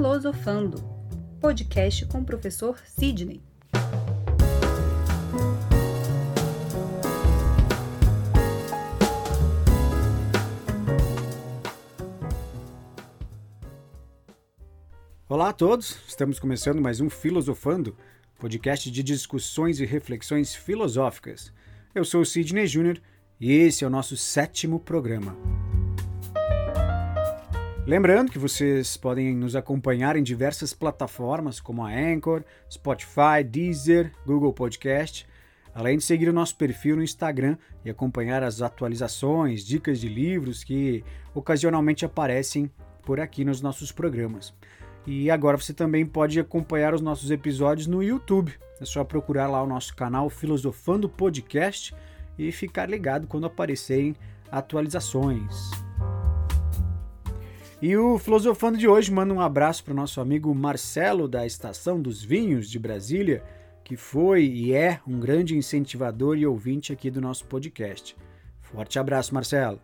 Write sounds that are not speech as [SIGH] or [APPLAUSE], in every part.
Filosofando, podcast com o professor Sidney. Olá a todos, estamos começando mais um Filosofando, podcast de discussões e reflexões filosóficas. Eu sou o Sidney Júnior e esse é o nosso sétimo programa. Lembrando que vocês podem nos acompanhar em diversas plataformas como a Anchor, Spotify, Deezer, Google Podcast, além de seguir o nosso perfil no Instagram e acompanhar as atualizações, dicas de livros que ocasionalmente aparecem por aqui nos nossos programas. E agora você também pode acompanhar os nossos episódios no YouTube. É só procurar lá o nosso canal Filosofando Podcast e ficar ligado quando aparecerem atualizações. E o Filosofando de hoje manda um abraço para o nosso amigo Marcelo da Estação dos Vinhos de Brasília, que foi e é um grande incentivador e ouvinte aqui do nosso podcast. Forte abraço, Marcelo!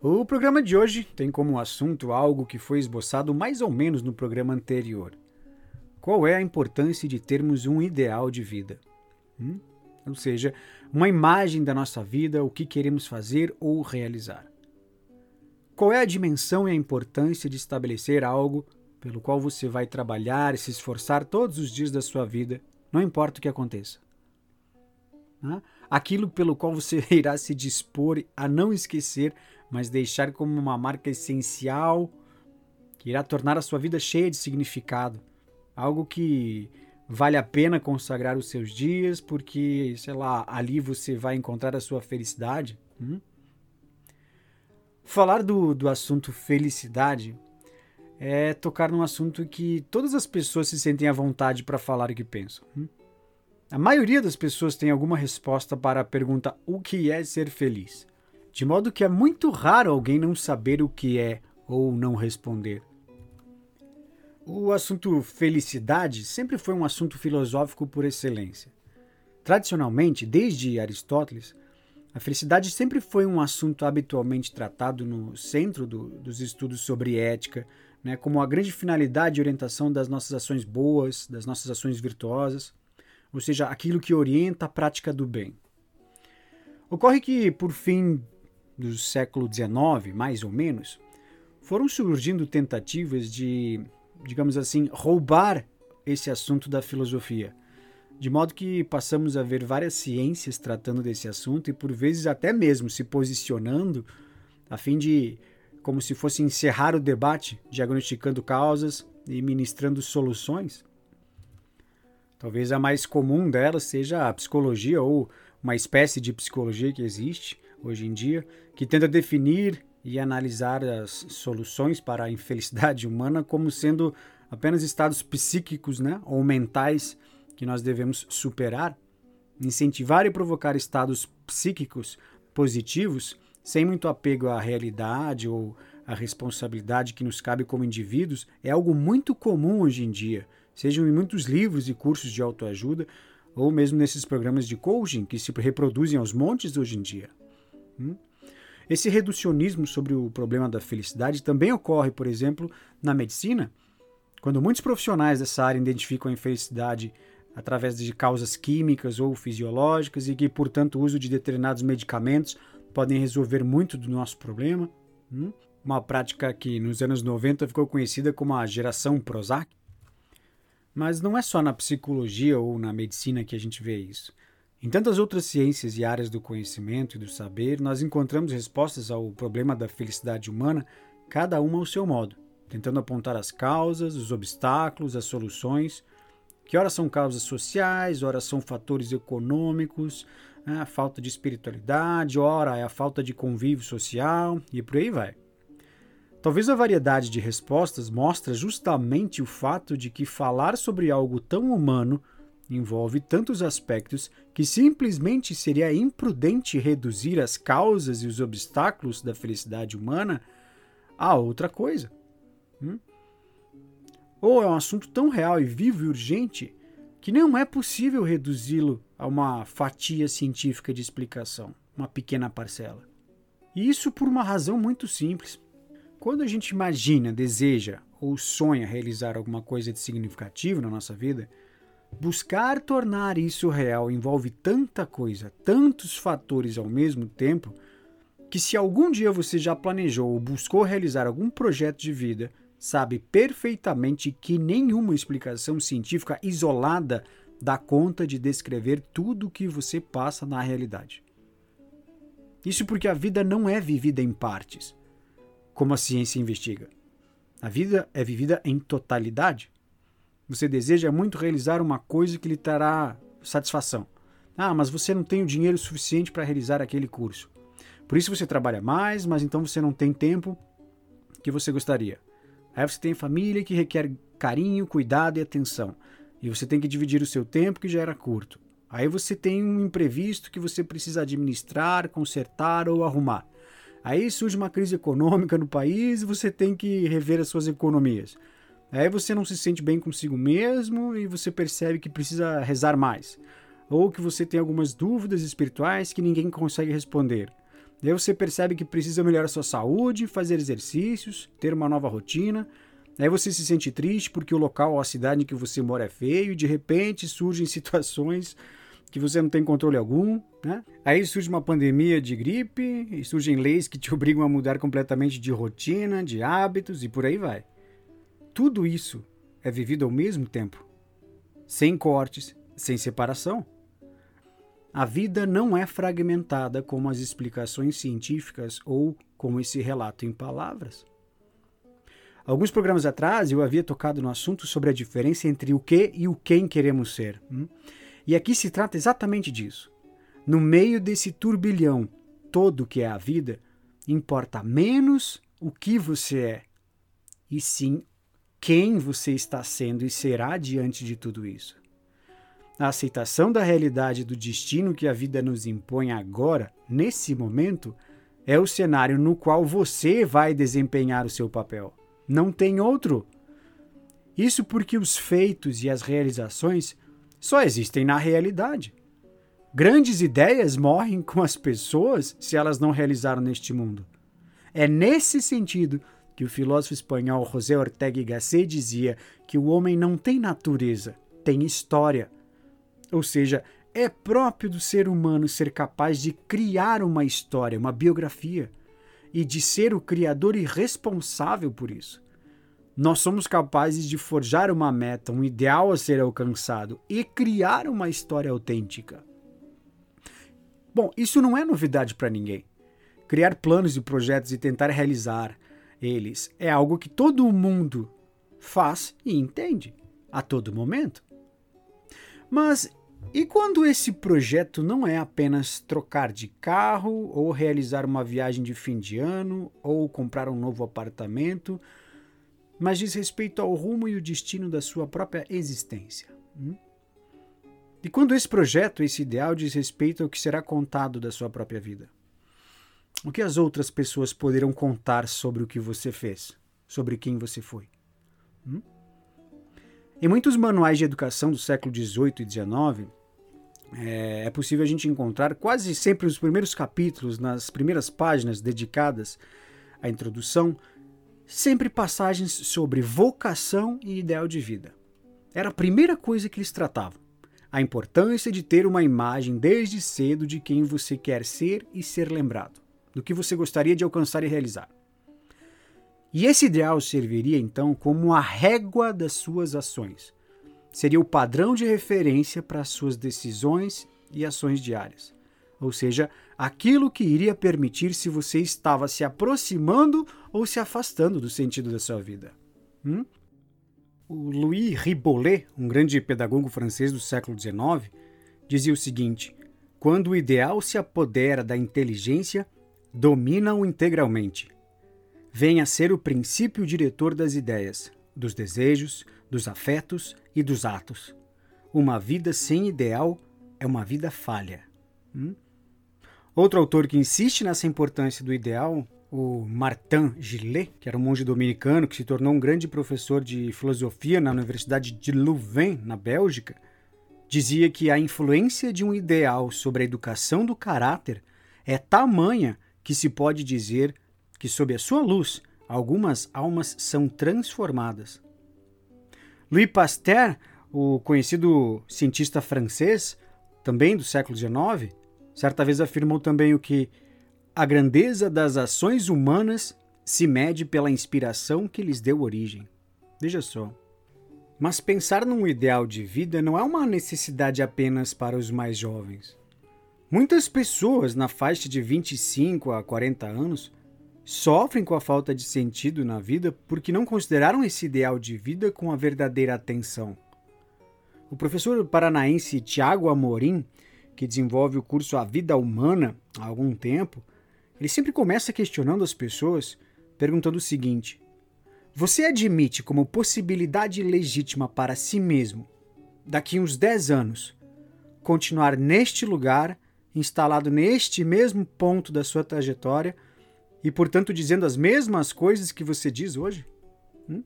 O programa de hoje tem como assunto algo que foi esboçado mais ou menos no programa anterior. Qual é a importância de termos um ideal de vida? Hum? Ou seja, uma imagem da nossa vida, o que queremos fazer ou realizar. Qual é a dimensão e a importância de estabelecer algo pelo qual você vai trabalhar e se esforçar todos os dias da sua vida, não importa o que aconteça? Aquilo pelo qual você [LAUGHS] irá se dispor a não esquecer mas deixar como uma marca essencial que irá tornar a sua vida cheia de significado. Algo que vale a pena consagrar os seus dias, porque, sei lá, ali você vai encontrar a sua felicidade. Hum? Falar do, do assunto felicidade é tocar num assunto que todas as pessoas se sentem à vontade para falar o que pensam. Hum? A maioria das pessoas tem alguma resposta para a pergunta: o que é ser feliz? de modo que é muito raro alguém não saber o que é ou não responder. O assunto felicidade sempre foi um assunto filosófico por excelência. Tradicionalmente, desde Aristóteles, a felicidade sempre foi um assunto habitualmente tratado no centro do, dos estudos sobre ética, né, como a grande finalidade e orientação das nossas ações boas, das nossas ações virtuosas, ou seja, aquilo que orienta a prática do bem. Ocorre que, por fim do século XIX, mais ou menos, foram surgindo tentativas de, digamos assim, roubar esse assunto da filosofia. De modo que passamos a ver várias ciências tratando desse assunto e por vezes até mesmo se posicionando a fim de, como se fosse encerrar o debate, diagnosticando causas e ministrando soluções. Talvez a mais comum delas seja a psicologia ou uma espécie de psicologia que existe, hoje em dia, que tenta definir e analisar as soluções para a infelicidade humana como sendo apenas estados psíquicos né, ou mentais que nós devemos superar, incentivar e provocar estados psíquicos positivos sem muito apego à realidade ou à responsabilidade que nos cabe como indivíduos é algo muito comum hoje em dia, sejam em muitos livros e cursos de autoajuda ou mesmo nesses programas de coaching que se reproduzem aos montes hoje em dia. Hum? Esse reducionismo sobre o problema da felicidade também ocorre, por exemplo, na medicina, quando muitos profissionais dessa área identificam a infelicidade através de causas químicas ou fisiológicas e que, portanto, o uso de determinados medicamentos podem resolver muito do nosso problema. Hum? Uma prática que nos anos 90 ficou conhecida como a geração Prozac. Mas não é só na psicologia ou na medicina que a gente vê isso. Em tantas outras ciências e áreas do conhecimento e do saber, nós encontramos respostas ao problema da felicidade humana, cada uma ao seu modo, tentando apontar as causas, os obstáculos, as soluções, que ora são causas sociais, ora são fatores econômicos, né, a falta de espiritualidade, ora é a falta de convívio social e por aí vai. Talvez a variedade de respostas mostre justamente o fato de que falar sobre algo tão humano envolve tantos aspectos que simplesmente seria imprudente reduzir as causas e os obstáculos da felicidade humana a outra coisa. Hum? Ou é um assunto tão real e vivo e urgente que não é possível reduzi-lo a uma fatia científica de explicação, uma pequena parcela. E isso por uma razão muito simples. Quando a gente imagina, deseja ou sonha realizar alguma coisa de significativo na nossa vida, buscar tornar isso real envolve tanta coisa, tantos fatores ao mesmo tempo, que se algum dia você já planejou ou buscou realizar algum projeto de vida, sabe perfeitamente que nenhuma explicação científica isolada dá conta de descrever tudo o que você passa na realidade. Isso porque a vida não é vivida em partes, como a ciência investiga. A vida é vivida em totalidade. Você deseja muito realizar uma coisa que lhe trará satisfação. Ah, mas você não tem o dinheiro suficiente para realizar aquele curso. Por isso você trabalha mais, mas então você não tem tempo que você gostaria. Aí você tem família que requer carinho, cuidado e atenção. E você tem que dividir o seu tempo que já era curto. Aí você tem um imprevisto que você precisa administrar, consertar ou arrumar. Aí surge uma crise econômica no país e você tem que rever as suas economias. Aí você não se sente bem consigo mesmo e você percebe que precisa rezar mais. Ou que você tem algumas dúvidas espirituais que ninguém consegue responder. Daí você percebe que precisa melhorar sua saúde, fazer exercícios, ter uma nova rotina. Aí você se sente triste porque o local ou a cidade em que você mora é feio e de repente surgem [LAUGHS] situações que você não tem controle algum, né? Aí surge uma pandemia de gripe e surgem leis que te [LAUGHS] obrigam a mudar completamente de rotina, de hábitos e por aí vai. Tudo isso é vivido ao mesmo tempo, sem cortes, sem separação. A vida não é fragmentada como as explicações científicas ou como esse relato em palavras. Alguns programas atrás eu havia tocado no assunto sobre a diferença entre o que e o quem queremos ser. Hum? E aqui se trata exatamente disso. No meio desse turbilhão todo que é a vida, importa menos o que você é, e sim quem você está sendo e será diante de tudo isso. A aceitação da realidade do destino que a vida nos impõe agora, nesse momento, é o cenário no qual você vai desempenhar o seu papel. Não tem outro. Isso porque os feitos e as realizações só existem na realidade. Grandes ideias morrem com as pessoas se elas não realizaram neste mundo. É nesse sentido que o filósofo espanhol José Ortega y Gasset dizia que o homem não tem natureza, tem história. Ou seja, é próprio do ser humano ser capaz de criar uma história, uma biografia, e de ser o criador e responsável por isso nós somos capazes de forjar uma meta, um ideal a ser alcançado e criar uma história autêntica. Bom, isso não é novidade para ninguém. Criar planos e projetos e tentar realizar eles é algo que todo mundo faz e entende a todo momento. Mas e quando esse projeto não é apenas trocar de carro, ou realizar uma viagem de fim de ano, ou comprar um novo apartamento, mas diz respeito ao rumo e o destino da sua própria existência. Hum? E quando esse projeto, esse ideal, diz respeito ao que será contado da sua própria vida? O que as outras pessoas poderão contar sobre o que você fez, sobre quem você foi? Hum? Em muitos manuais de educação do século XVIII e XIX, é, é possível a gente encontrar quase sempre os primeiros capítulos, nas primeiras páginas dedicadas à introdução, sempre passagens sobre vocação e ideal de vida. Era a primeira coisa que eles tratavam. A importância de ter uma imagem desde cedo de quem você quer ser e ser lembrado, do que você gostaria de alcançar e realizar. E esse ideal serviria então como a régua das suas ações. Seria o padrão de referência para as suas decisões e ações diárias ou seja, aquilo que iria permitir se você estava se aproximando ou se afastando do sentido da sua vida. Hum? O Louis Ribolet, um grande pedagogo francês do século XIX, dizia o seguinte: quando o ideal se apodera da inteligência, domina-o integralmente. Vem a ser o princípio diretor das ideias, dos desejos, dos afetos e dos atos. Uma vida sem ideal é uma vida falha. Hum? Outro autor que insiste nessa importância do ideal, o Martin Gillet, que era um monge dominicano que se tornou um grande professor de filosofia na Universidade de Louvain, na Bélgica, dizia que a influência de um ideal sobre a educação do caráter é tamanha que se pode dizer que, sob a sua luz, algumas almas são transformadas. Louis Pasteur, o conhecido cientista francês, também do século XIX, certa vez afirmou também o que a grandeza das ações humanas se mede pela inspiração que lhes deu origem. Veja só. Mas pensar num ideal de vida não é uma necessidade apenas para os mais jovens. Muitas pessoas na faixa de 25 a 40 anos sofrem com a falta de sentido na vida porque não consideraram esse ideal de vida com a verdadeira atenção. O professor paranaense Tiago Amorim, que desenvolve o curso A Vida Humana há algum tempo, ele sempre começa questionando as pessoas, perguntando o seguinte: Você admite como possibilidade legítima para si mesmo, daqui uns 10 anos, continuar neste lugar instalado neste mesmo ponto da sua trajetória e, portanto, dizendo as mesmas coisas que você diz hoje? Hum?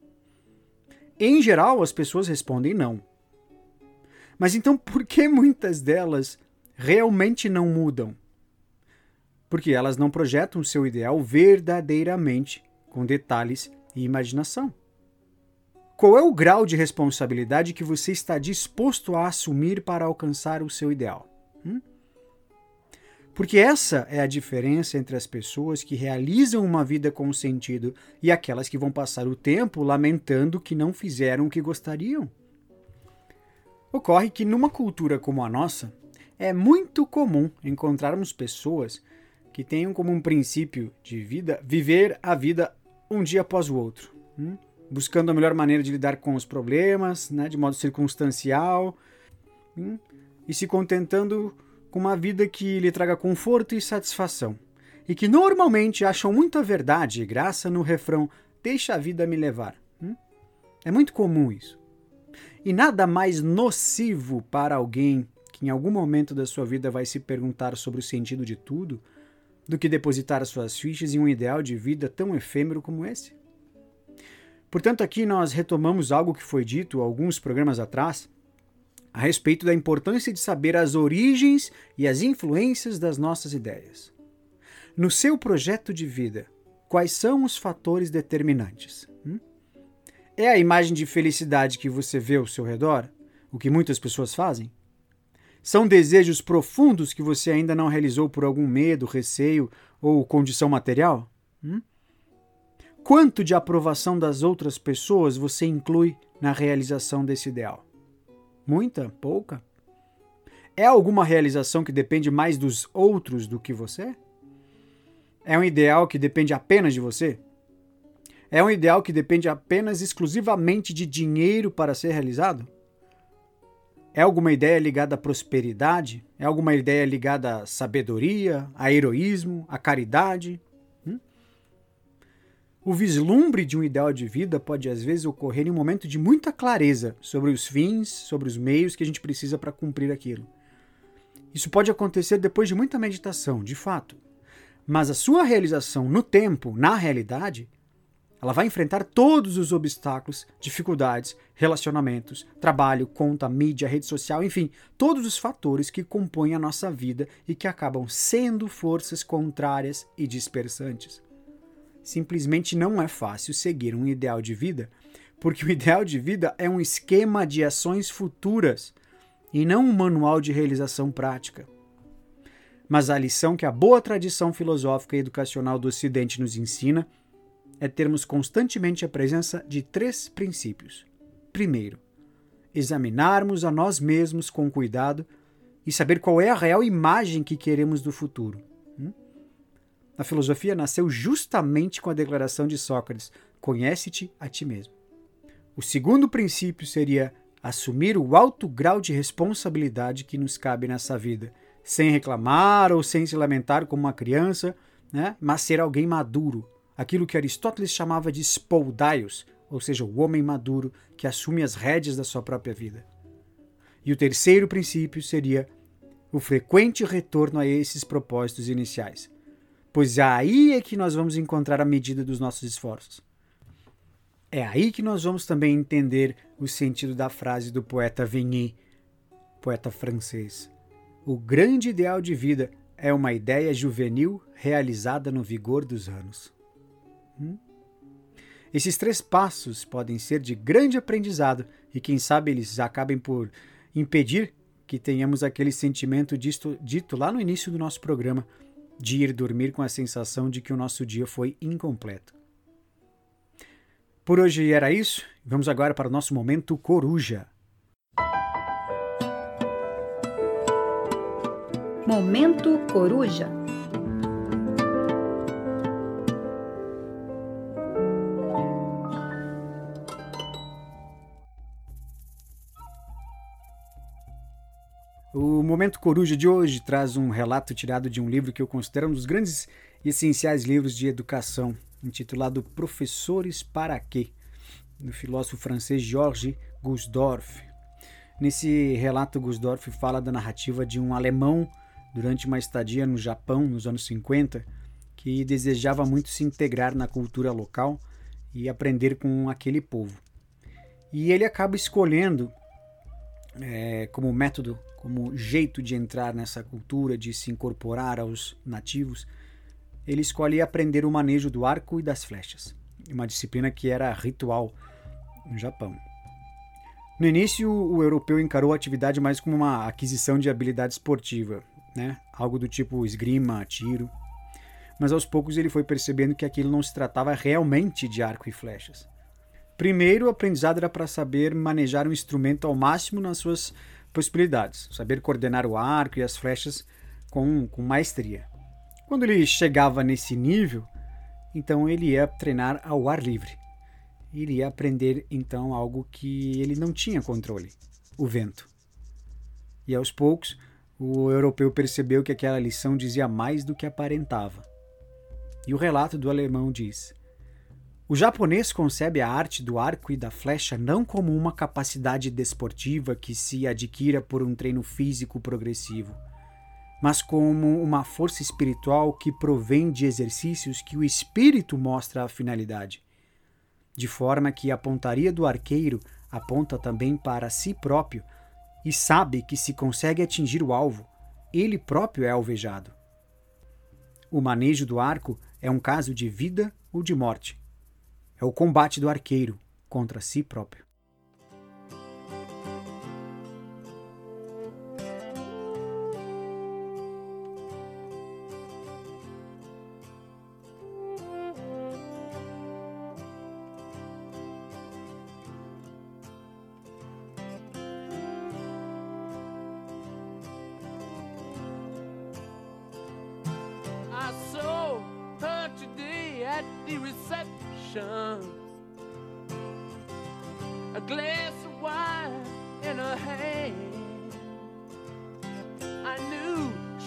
Em geral, as pessoas respondem não. Mas então, por que muitas delas realmente não mudam? Porque elas não projetam seu ideal verdadeiramente, com detalhes e imaginação. Qual é o grau de responsabilidade que você está disposto a assumir para alcançar o seu ideal? Hum? Porque essa é a diferença entre as pessoas que realizam uma vida com sentido e aquelas que vão passar o tempo lamentando que não fizeram o que gostariam. Ocorre que numa cultura como a nossa, é muito comum encontrarmos pessoas que tenham como um princípio de vida viver a vida um dia após o outro, hum? buscando a melhor maneira de lidar com os problemas, né, de modo circunstancial, hum? e se contentando com uma vida que lhe traga conforto e satisfação, e que normalmente acham muita verdade e graça no refrão Deixa a vida me levar. Hum? É muito comum isso. E nada mais nocivo para alguém que em algum momento da sua vida vai se perguntar sobre o sentido de tudo do que depositar suas fichas em um ideal de vida tão efêmero como esse. Portanto, aqui nós retomamos algo que foi dito alguns programas atrás a respeito da importância de saber as origens e as influências das nossas ideias. No seu projeto de vida, quais são os fatores determinantes? Hum? É a imagem de felicidade que você vê ao seu redor, o que muitas pessoas fazem? São desejos profundos que você ainda não realizou por algum medo, receio ou condição material? Hum? Quanto de aprovação das outras pessoas você inclui na realização desse ideal? Muita? Pouca? É alguma realização que depende mais dos outros do que você? É um ideal que depende apenas de você? É um ideal que depende apenas exclusivamente de dinheiro para ser realizado? É alguma ideia ligada à prosperidade? É alguma ideia ligada à sabedoria, a heroísmo, à caridade? O vislumbre de um ideal de vida pode às vezes ocorrer em um momento de muita clareza sobre os fins, sobre os meios que a gente precisa para cumprir aquilo. Isso pode acontecer depois de muita meditação, de fato. Mas a sua realização no tempo, na realidade, ela vai enfrentar todos os obstáculos, dificuldades, relacionamentos, trabalho, conta, mídia, rede social, enfim, todos os fatores que compõem a nossa vida e que acabam sendo forças contrárias e dispersantes simplesmente não é fácil seguir um ideal de vida, porque o [LAUGHS] ideal de vida é um esquema de ações futuras e não um manual de realização prática. Mas a lição que a boa tradição filosófica e educacional do Ocidente nos ensina é termos constantemente a presença de três princípios. Primeiro, examinarmos a nós mesmos com cuidado e saber qual é a real imagem que queremos do futuro. A filosofia nasceu justamente com a declaração de Sócrates: conhece-te a ti mesmo. O segundo princípio seria assumir o alto grau de responsabilidade que nos cabe nessa vida, sem reclamar ou sem se lamentar como uma criança, né? mas ser alguém maduro, aquilo que Aristóteles chamava de spoldaios, ou seja, o homem maduro que assume as rédeas da sua própria vida. E o terceiro princípio seria o frequente retorno a esses propósitos iniciais, pois aí é que nós vamos encontrar a medida dos nossos esforços. É aí que nós vamos também entender o sentido da frase do poeta Vigny, poeta francês. O grande ideal de vida é uma ideia juvenil realizada no vigor dos anos. Hum? Esses três passos podem ser de grande aprendizado e, quem sabe, eles acabem por impedir que tenhamos aquele sentimento dito, dito lá no início do nosso programa de ir dormir com a sensação de que o nosso dia foi incompleto. Por hoje era isso. Vamos agora para o nosso momento coruja. Momento coruja. Momento Coruja de hoje traz um relato tirado de um livro que eu considero um dos grandes e essenciais livros de educação, intitulado Professores para quê? do filósofo francês Georges Gusdorff. Nesse relato, Gusdorff fala da narrativa de um alemão durante uma estadia no Japão nos anos 50 que desejava muito se integrar na cultura local e aprender com aquele povo. E ele acaba escolhendo é, como método como jeito de entrar nessa cultura, de se incorporar aos nativos, ele escolhe aprender o manejo do arco e das flechas, uma disciplina que era ritual no Japão. No início, o europeu encarou a atividade mais como uma aquisição de habilidade esportiva, né? algo do tipo esgrima, tiro. Mas aos poucos ele foi percebendo que aquilo não se tratava realmente de arco e flechas. Primeiro, o aprendizado era para saber manejar um instrumento ao máximo nas suas possibilidades, saber coordenar o arco e as flechas com, com maestria. Quando ele chegava nesse nível, então ele ia treinar ao ar livre. Ele ia aprender então algo que ele não tinha controle: o vento. E aos poucos, o europeu percebeu que aquela lição dizia mais do que aparentava. E o relato do alemão diz: o japonês concebe a arte do arco e da flecha não como uma capacidade desportiva que se adquira por um treino físico progressivo, mas como uma força espiritual que provém de exercícios que o espírito mostra a finalidade. De forma que a pontaria do arqueiro aponta também para si próprio e sabe que se consegue atingir o alvo, ele próprio é alvejado. O manejo do arco é um caso de vida ou de morte é o combate do arqueiro contra si próprio.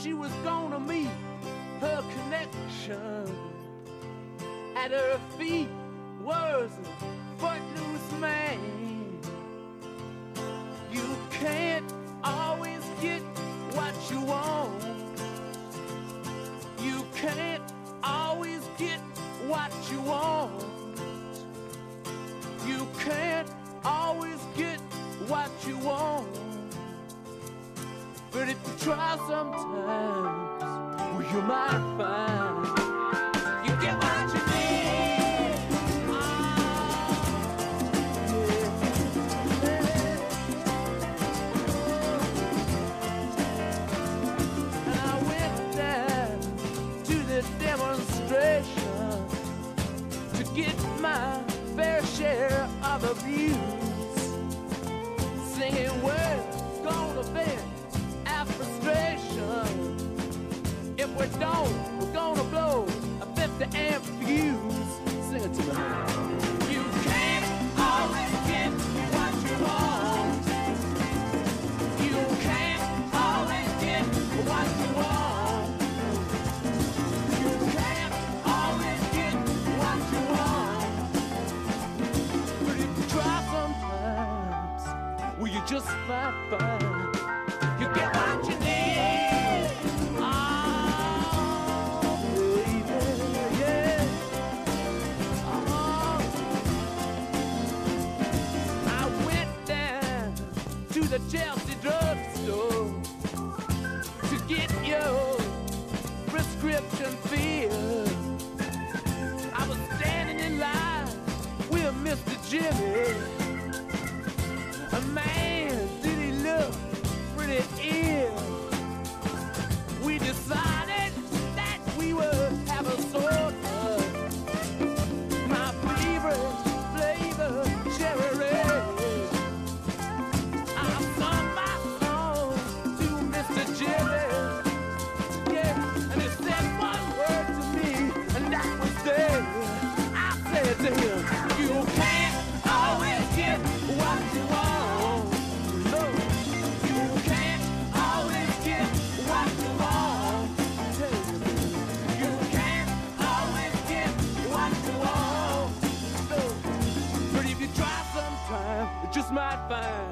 She was gonna meet her connection. At her feet was a footloose man. Try sometimes, well, you might find you get what you need. And I went down to the demonstration to get my fair share of abuse. A jail. fine.